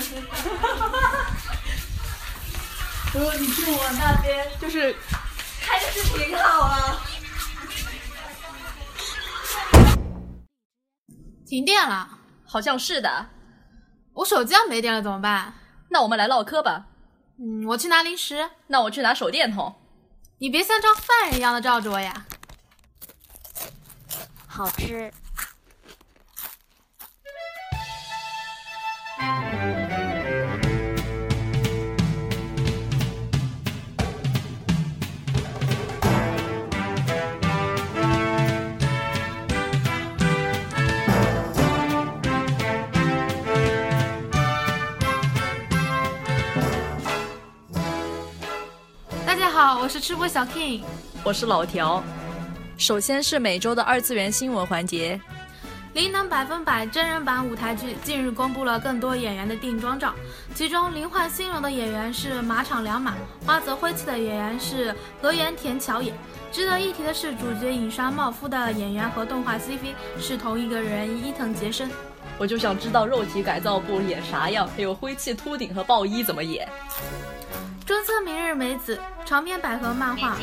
如果你去我那边，就是开个视频好了。停电了，好像是的。我手机要没电了怎么办？那我们来唠嗑吧。嗯，我去拿零食。那我去拿手电筒。你别像张犯人一样的照着我呀。好吃。好，我是吃播小 King，我是老条。首先是每周的二次元新闻环节。《灵能百分百》真人版舞台剧近日公布了更多演员的定妆照，其中灵幻新容的演员是马场良马，花泽灰气的演员是河原田乔也。值得一提的是，主角影山茂夫的演员和动画 CV 是同一个人伊藤杰生。我就想知道肉体改造部演啥样，还有灰气秃顶和暴衣怎么演。中村明日美子长篇百合漫画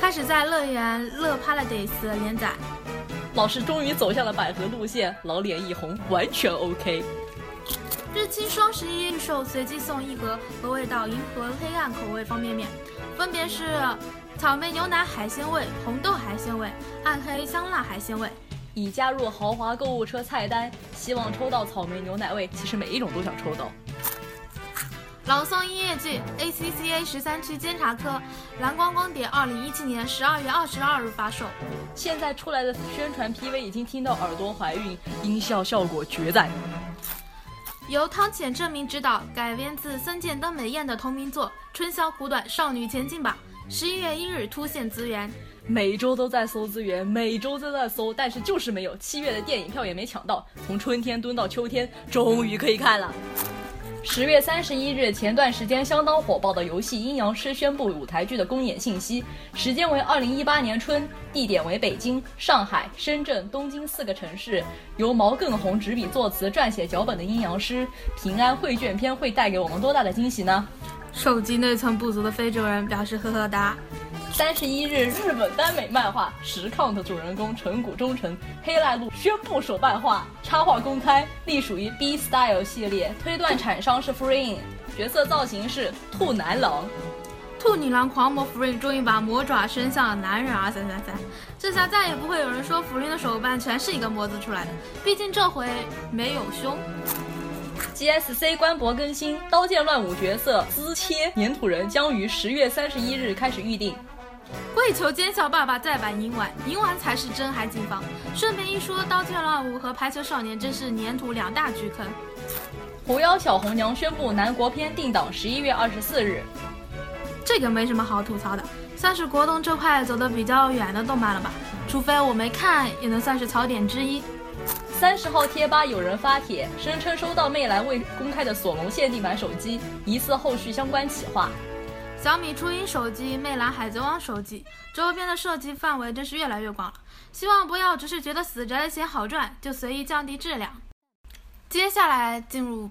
开始在乐园乐 Paradise 连载。老师终于走向了百合路线，老脸一红，完全 OK。日清双十一预售随机送一盒和味道银河黑暗口味方便面，分别是草莓牛奶海鲜味、红豆海鲜味、暗黑香辣海鲜味。已加入豪华购物车菜单，希望抽到草莓牛奶味。其实每一种都想抽到。朗诵音乐剧 ACCA 十三区监察科蓝光光碟，二零一七年十二月二十二日发售。现在出来的宣传 PV 已经听到耳朵怀孕，音效效果绝赞。由汤浅正明执导，改编自森见登美彦的同名作《春宵苦短，少女前进吧》。十一月一日突现资源，每周都在搜资源，每周都在搜，但是就是没有。七月的电影票也没抢到，从春天蹲到秋天，终于可以看了。十月三十一日，前段时间相当火爆的游戏《阴阳师》宣布舞台剧的公演信息，时间为二零一八年春，地点为北京、上海、深圳、东京四个城市。由毛更红执笔作词、撰写脚本的《阴阳师》平安绘卷篇会带给我们多大的惊喜呢？手机内存不足的非洲人表示呵呵哒。三十一日，日本耽美漫画《实况》的主人公成谷忠臣黑濑路宣布手办画插画公开，隶属于 B Style 系列，推断厂商是 Free，角色造型是兔男郎。兔女郎狂魔 Free 终于把魔爪伸向了男人啊三三三，这下再也不会有人说 Free 的手办全是一个模子出来的，毕竟这回没有胸。GSC 官博更新，《刀剑乱舞》角色滋切粘土人将于十月三十一日开始预定。跪求奸笑爸爸再版银丸，银丸才是真海景房。顺便一说，《刀剑乱舞》和《排球少年》真是粘土两大巨坑。狐妖小红娘宣布南国篇定档十一月二十四日。这个没什么好吐槽的，算是国动这块走得比较远的动漫了吧？除非我没看，也能算是槽点之一。三十号贴吧有人发帖，声称收到魅蓝未公开的索隆限定版手机，疑似后续相关企划。小米初音手机、魅蓝海贼王手机周边的设计范围真是越来越广了，希望不要只是觉得死宅的钱好赚就随意降低质量。接下来进入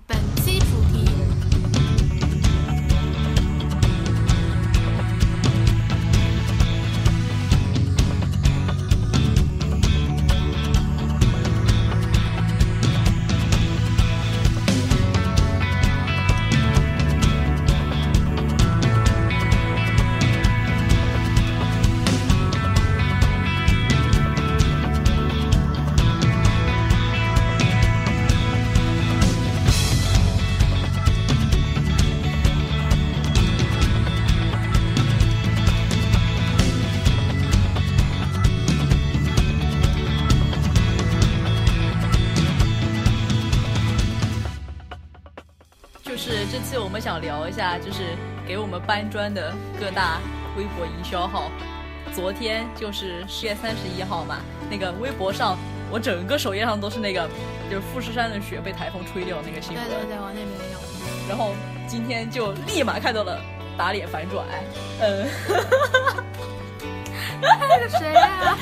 下，就是给我们搬砖的各大微博营销号。昨天就是十月三十一号嘛，那个微博上，我整个首页上都是那个，就是富士山的雪被台风吹掉那个新闻。对对对，我那边也有。然后今天就立马看到了打脸反转，嗯，那个谁呀、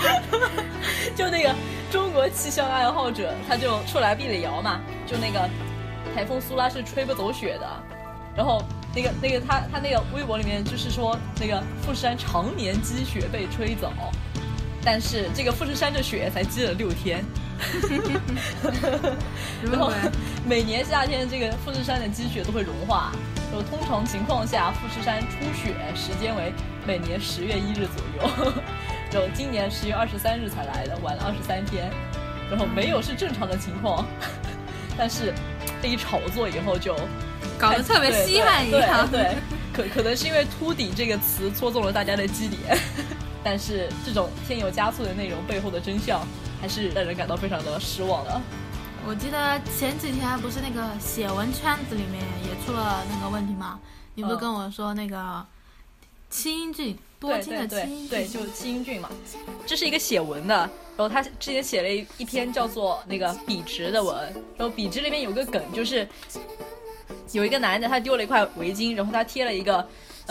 就那个中国气象爱好者，他就出来辟了谣嘛，就那个台风苏拉是吹不走雪的。然后那个那个他他那个微博里面就是说那个富士山常年积雪被吹走，但是这个富士山的雪才积了六天。然后每年夏天这个富士山的积雪都会融化。然后通常情况下富士山初雪时间为每年十月一日左右。然后今年十月二十三日才来的，晚了二十三天。然后没有是正常的情况，但是这一炒作以后就。搞得特别稀罕一样，对，可可能是因为“秃顶”这个词戳中了大家的基点，但是这种添油加醋的内容背后的真相，还是让人感到非常的失望的。我记得前几天不是那个写文圈子里面也出了那个问题吗？你不是跟我说那个清音俊多金的清音俊，对，就金俊嘛，这是一个写文的，然后他之前写了一一篇叫做那个笔直的文，然后笔直里面有个梗就是。有一个男的，他丢了一块围巾，然后他贴了一个，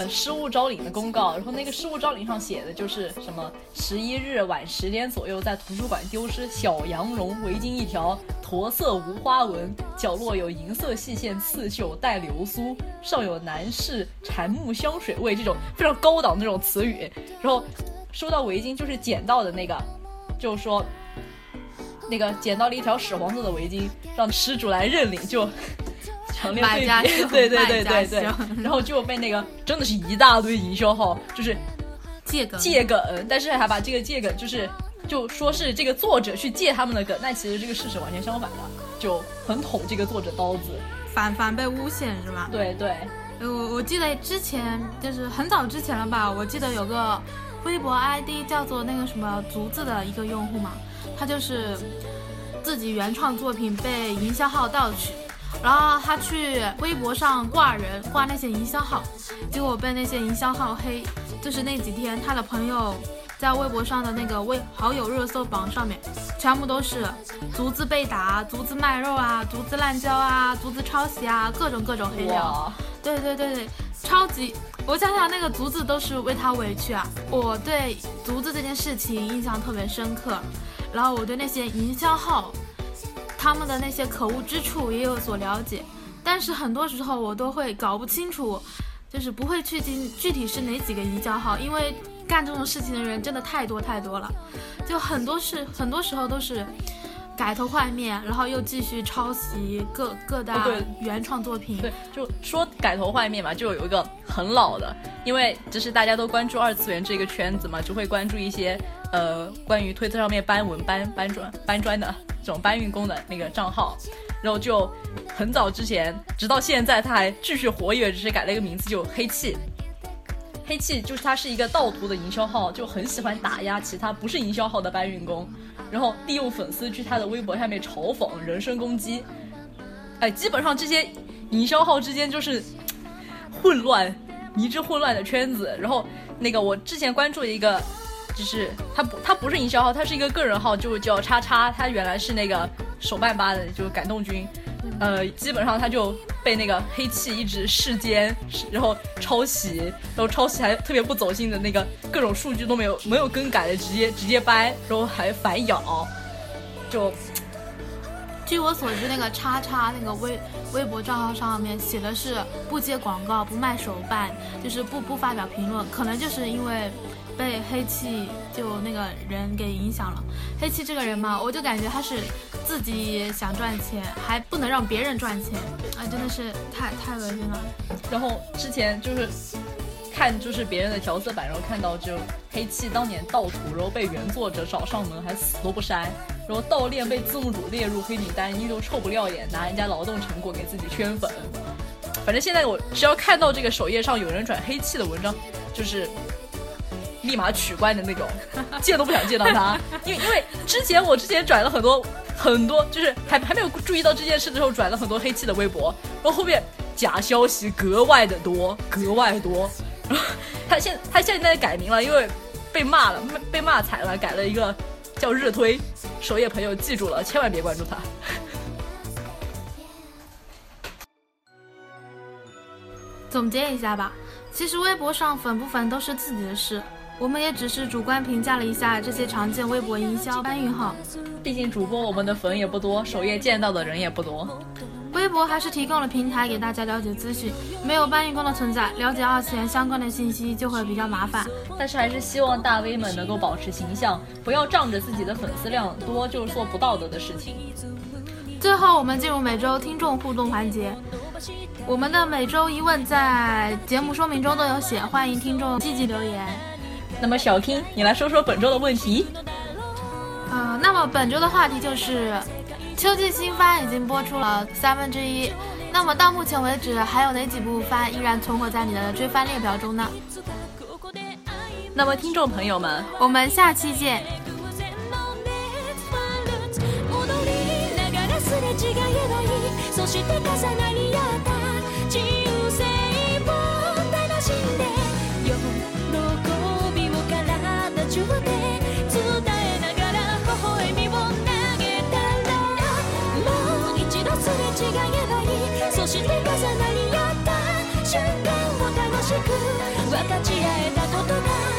失物招领的公告，然后那个失物招领上写的就是什么十一日晚十点左右在图书馆丢失小羊绒围巾一条，驼色无花纹，角落有银色细线刺绣带流苏，上有男士檀木香水味这种非常高档那种词语，然后收到围巾就是捡到的那个，就是说那个捡到了一条屎黄色的围巾，让失主来认领就。强烈 对比，对对对对对，然后就被那个真的是一大堆营销号，就是借梗借梗，但是还把这个借梗就是就说是这个作者去借他们的梗，但其实这个事实完全相反的，就很捅这个作者刀子，反反被诬陷是吧？对对，我我记得之前就是很早之前了吧，我记得有个微博 ID 叫做那个什么竹子的一个用户嘛，他就是自己原创作品被营销号盗取。然后他去微博上挂人，挂那些营销号，结果被那些营销号黑。就是那几天，他的朋友在微博上的那个微好友热搜榜上面，全部都是竹子被打、竹子卖肉啊、竹子滥交啊、竹子抄袭啊，各种各种黑料。对对对对，超级！我想想，那个竹子都是为他委屈啊。我对竹子这件事情印象特别深刻，然后我对那些营销号。他们的那些可恶之处也有所了解，但是很多时候我都会搞不清楚，就是不会去进具体是哪几个移交号，因为干这种事情的人真的太多太多了，就很多事很多时候都是改头换面，然后又继续抄袭各各大原创作品。对，就说改头换面嘛，就有一个很老的，因为就是大家都关注二次元这个圈子嘛，就会关注一些呃关于推特上面搬文搬搬砖搬砖的。这种搬运工的那个账号，然后就很早之前，直到现在他还继续活跃，只是改了一个名字，就黑气。黑气就是他是一个盗图的营销号，就很喜欢打压其他不是营销号的搬运工，然后利用粉丝去他的微博下面嘲讽、人身攻击。哎，基本上这些营销号之间就是 混乱、迷之混乱的圈子。然后那个我之前关注一个。就是他不，他不是营销号，他是一个个人号，就叫叉叉。他原来是那个手办吧的，就是感动君。呃，基本上他就被那个黑气一直视奸，然后抄袭，然后抄袭还特别不走心的那个各种数据都没有没有更改的，直接直接掰，然后还反咬。就据我所知，那个叉叉那个微微博账号上面写的是不接广告、不卖手办，就是不不发表评论，可能就是因为。被黑气就那个人给影响了。黑气这个人嘛，我就感觉他是自己想赚钱，还不能让别人赚钱，啊，真的是太太恶心了。然后之前就是看就是别人的调色板，然后看到就黑气当年盗图，然后被原作者找上门，还死都不删。然后盗链被字幕组列入黑名单，依旧臭不要脸，拿人家劳动成果给自己圈粉。反正现在我只要看到这个首页上有人转黑气的文章，就是。立马取关的那种，见都不想见到他，因为因为之前我之前转了很多很多，就是还还没有注意到这件事的时候，转了很多黑气的微博，然后后面假消息格外的多，格外多。他现他现在改名了，因为被骂了，被骂惨了，改了一个叫日推。首页朋友记住了，千万别关注他。总结一下吧，其实微博上粉不粉都是自己的事。我们也只是主观评价了一下这些常见微博营销搬运号。毕竟主播我们的粉也不多，首页见到的人也不多。微博还是提供了平台给大家了解资讯，没有搬运工的存在，了解二次元相关的信息就会比较麻烦。但是还是希望大 V 们能够保持形象，不要仗着自己的粉丝量多就做不道德的事情。最后，我们进入每周听众互动环节。我们的每周一问在节目说明中都有写，欢迎听众积极留言。那么小 King，你来说说本周的问题。呃，那么本周的话题就是秋季新番已经播出了三分之一，那么到目前为止还有哪几部番依然存活在你的追番列表中呢？那么听众朋友们，我们下期见。そ重なり合った瞬間を楽しく分かち合えたことが